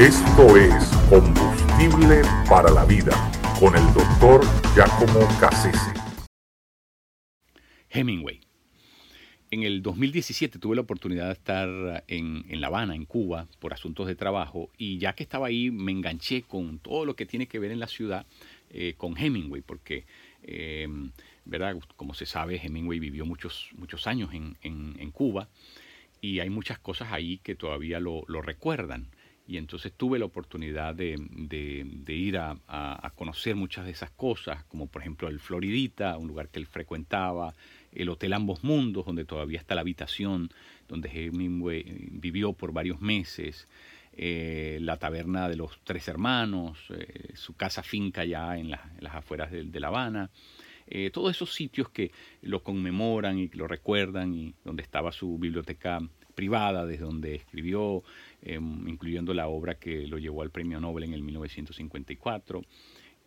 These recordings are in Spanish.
Esto es Combustible para la Vida con el doctor Giacomo Cassese. Hemingway. En el 2017 tuve la oportunidad de estar en, La Habana, en Cuba, por asuntos de trabajo, y ya que estaba ahí me enganché con todo lo que tiene que ver en la ciudad eh, con Hemingway, porque, eh, ¿verdad? Como se sabe, Hemingway vivió muchos, muchos años en, Cuba y hay muchas cosas ahí que todavía lo recuerdan y entonces tuve la oportunidad de, ir a, conocer muchas de esas cosas, como por ejemplo el Floridita, un lugar que él frecuentaba, el Hotel Ambos Mundos, donde todavía está la habitación donde Hemingway vivió por varios meses, eh, la taberna de los tres hermanos, eh, su casa finca ya en, las afueras de, La Habana. Eh, todos esos sitios que lo conmemoran y lo recuerdan y donde estaba su biblioteca privada, desde donde escribió, em, incluyendo la obra que lo llevó al premio Nobel en el 1954.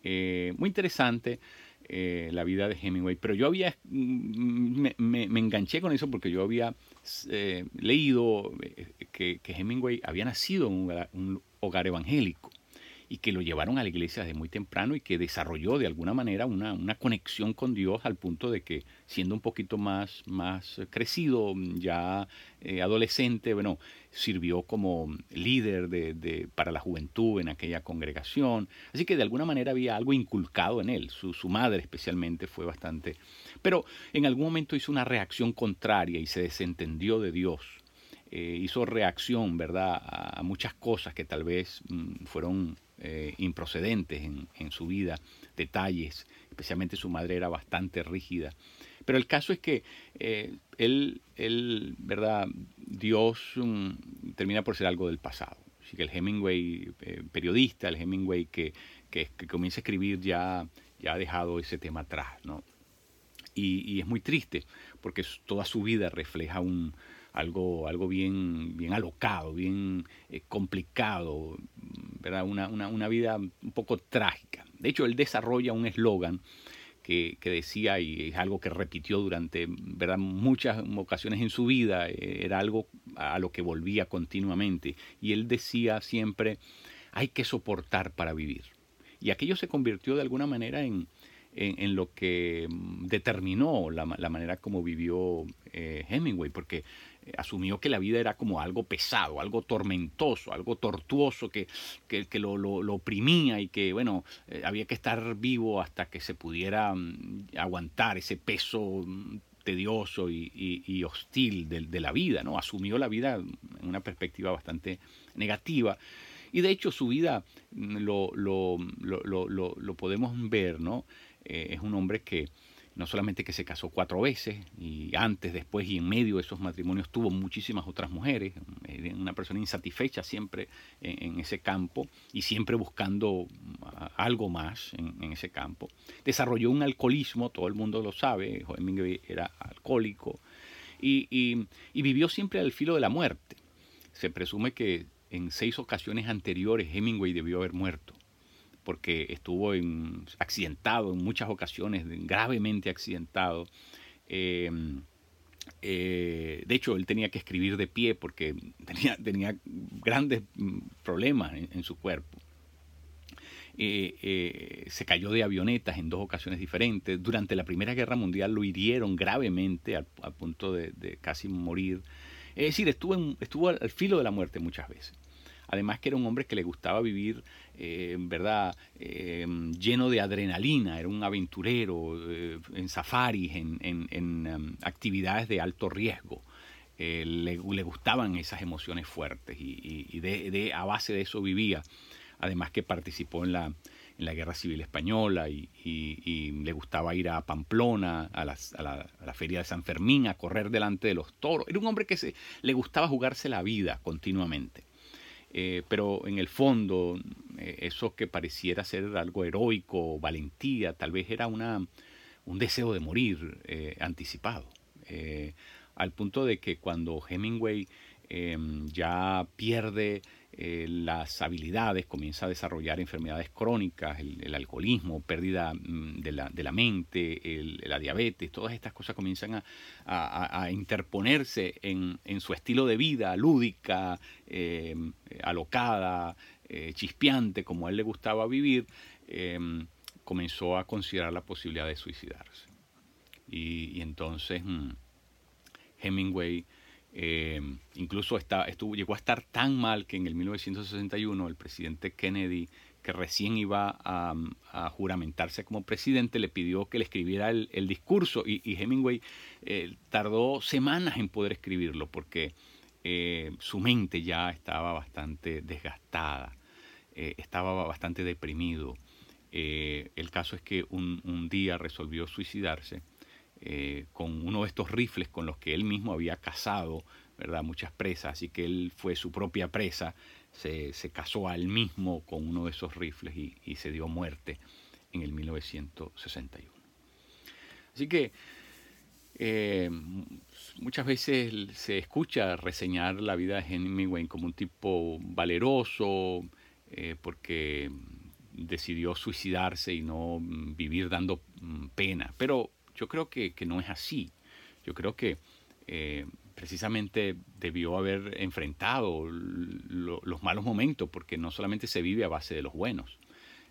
Eh, muy interesante eh, la vida de Hemingway, pero yo había, mm, me, enganché con eso porque yo había eh, leído que, Hemingway había nacido en un hogar evangélico y que lo llevaron a la iglesia desde muy temprano y que desarrolló de alguna manera una, una conexión con Dios al punto de que siendo un poquito más, más crecido, ya eh, adolescente, bueno, sirvió como líder de, de, para la juventud en aquella congregación. Así que de alguna manera había algo inculcado en él. Su, su madre especialmente fue bastante... Pero en algún momento hizo una reacción contraria y se desentendió de Dios. Eh, hizo reacción, ¿verdad?, a, muchas cosas que tal vez mm, fueron eh, improcedentes en, su vida, detalles, especialmente su madre era bastante rígida. Pero el caso es que eh, él, ¿verdad? Dios mm, termina por ser algo del pasado. Así que el Hemingway eh, periodista, el Hemingway que, comienza a escribir ya, ha dejado ese tema atrás, ¿no? Y, es muy triste porque toda su vida refleja algo, bien, alocado, bien complicado, Una, una, una, vida un poco trágica. De hecho, él desarrolla un eslogan que, que, decía, y es algo que repitió durante ¿verdad? muchas ocasiones en su vida, eh, era algo a lo que volvía continuamente, y él decía siempre, hay que soportar para vivir. Y aquello se convirtió de alguna manera en, en, lo que determinó la, la manera como vivió eh, Hemingway, porque asumió que la vida era como algo pesado, algo tormentoso, algo tortuoso que, que, lo, oprimía y que, bueno, eh, había que estar vivo hasta que se pudiera mm, aguantar ese peso mm, tedioso y, hostil de, la vida, ¿no? Asumió la vida en una perspectiva bastante negativa. Y de hecho su vida mm, lo, lo, lo podemos ver, ¿no? Eh, es un hombre que no solamente que se casó cuatro veces, y antes, después y en medio de esos matrimonios tuvo muchísimas otras mujeres, una persona insatisfecha siempre en, ese campo y siempre buscando algo más en, ese campo. Desarrolló un alcoholismo, todo el mundo lo sabe, Hemingway era alcohólico, y, y vivió siempre al filo de la muerte. Se presume que en seis ocasiones anteriores Hemingway debió haber muerto porque estuvo en, accidentado en muchas ocasiones, gravemente accidentado. Em, eh, de hecho, él tenía que escribir de pie porque tenía, grandes mm, problemas en, su cuerpo. Eh, eh, se cayó de avionetas en dos ocasiones diferentes. Durante la Primera Guerra Mundial lo hirieron gravemente al, punto de, casi morir. Es decir, estuvo al filo de la muerte muchas veces. Además que era un hombre que le gustaba vivir, eh, ¿verdad?, eh, lleno de adrenalina, era un aventurero eh, en safaris, en, em, actividades de alto riesgo. Le, gustaban esas emociones fuertes y, a base de eso vivía. Además que participó en la, en la Guerra Civil Española y, le gustaba ir a Pamplona, a, la, Feria de San Fermín, a correr delante de los toros. Era un hombre que se, le gustaba jugarse la vida continuamente. Eh, pero en el fondo eh, eso que pareciera ser algo heroico, valentía, tal vez era una, un deseo de morir eh, anticipado, al punto de que cuando Hemingway em, ya pierde eh, las habilidades, comienza a desarrollar enfermedades crónicas, el, alcoholismo, pérdida mm, de la, mente, la diabetes, todas estas cosas comienzan a, interponerse en, su estilo de vida lúdica, eh, alocada, chispeante, como a él le gustaba vivir, em, comenzó a considerar la posibilidad de suicidarse. Y, entonces mm, Hemingway incluso estuvo, llegó a estar tan mal que en el 1961 el presidente Kennedy que recién iba a, juramentarse como presidente, le pidió que le escribiera el, discurso y, Hemingway eh, tardó semanas en poder escribirlo porque eh, su mente ya estaba bastante desgastada, eh, estaba bastante deprimido. el caso es que un, día resolvió suicidarse con uno de estos rifles con los que él mismo había cazado ¿verdad? muchas presas, así que él fue su propia presa se, se casó a él mismo con uno de esos rifles y, se dio muerte en el 1961. Así que eh, muchas veces se escucha reseñar la vida de Hemingway como un tipo valeroso, eh, porque decidió suicidarse y no vivir dando mm, pena. Pero yo creo que, no es así. Yo creo que eh, precisamente debió haber enfrentado los malos momentos, porque no solamente se vive a base de los buenos,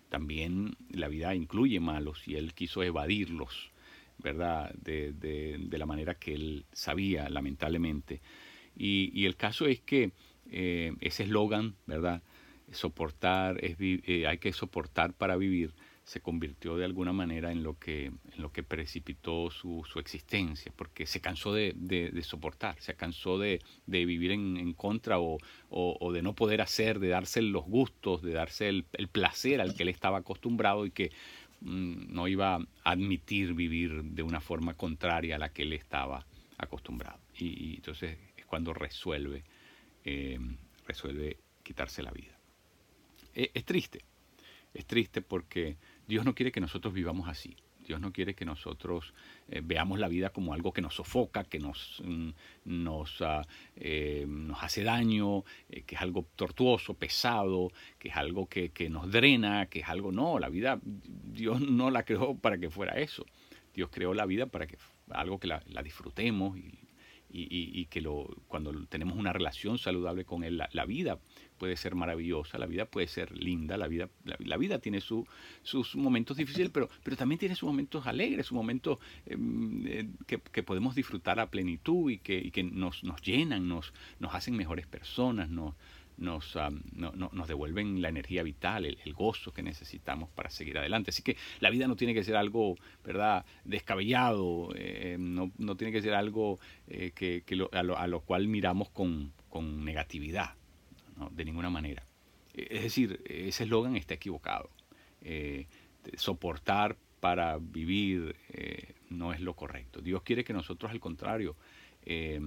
también la vida incluye malos y él quiso evadirlos, ¿verdad? De, la manera que él sabía, lamentablemente. Y, el caso es que eh, ese eslogan, ¿verdad? Soportar, es, eh, hay que soportar para vivir, se convirtió de alguna manera en lo que, en lo que precipitó su, su existencia, porque se cansó de, de, soportar, se cansó de, de vivir en, en contra o, o, de no poder hacer, de darse los gustos, de darse el, el placer al que él estaba acostumbrado y que mm, no iba a admitir vivir de una forma contraria a la que él estaba acostumbrado. Y, entonces es cuando resuelve, eh, resuelve quitarse la vida. E, es triste, es triste porque Dios no quiere que nosotros vivamos así. Dios no quiere que nosotros eh, veamos la vida como algo que nos sofoca, que nos, mm, ah, eh, nos hace daño, eh, que es algo tortuoso, pesado, que es algo que, que, nos drena, que es algo... No, la vida, Dios no la creó para que fuera eso. Dios creó la vida para que algo que la, la disfrutemos y, y, y, que lo, cuando tenemos una relación saludable con Él, la, la vida puede ser maravillosa, la vida puede ser linda, la vida, la, vida tiene su, sus momentos difíciles, pero, pero también tiene sus momentos alegres, sus momentos em, eh, que, que, podemos disfrutar a plenitud y que, y que nos, nos llenan, nos, nos hacen mejores personas, nos, nos, nos devuelven la energía vital, el, gozo que necesitamos para seguir adelante. Así que la vida no tiene que ser algo, ¿verdad?, descabellado, eh, no, no, tiene que ser algo eh, que, a, lo, a, lo, cual miramos con, con negatividad de ninguna manera. Es decir, ese eslogan está equivocado. Eh, soportar para vivir eh, no es lo correcto. Dios quiere que nosotros, al contrario, eh,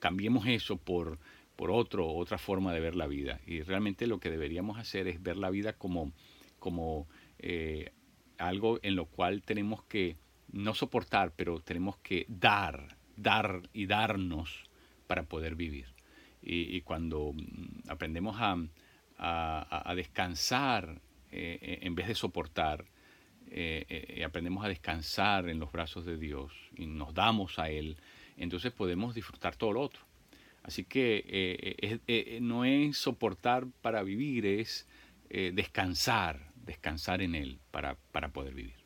cambiemos eso por, por otro, otra forma de ver la vida. Y realmente lo que deberíamos hacer es ver la vida como, como algo en lo cual tenemos que no soportar, pero tenemos que dar, dar y darnos para poder vivir. Y, cuando mm, aprendemos a, a, descansar eh, eh, en vez de soportar, eh, aprendemos a descansar en los brazos de Dios y nos damos a Él, entonces podemos disfrutar todo lo otro. Así que no es soportar para vivir, es descansar, descansar en Él para, para poder vivir.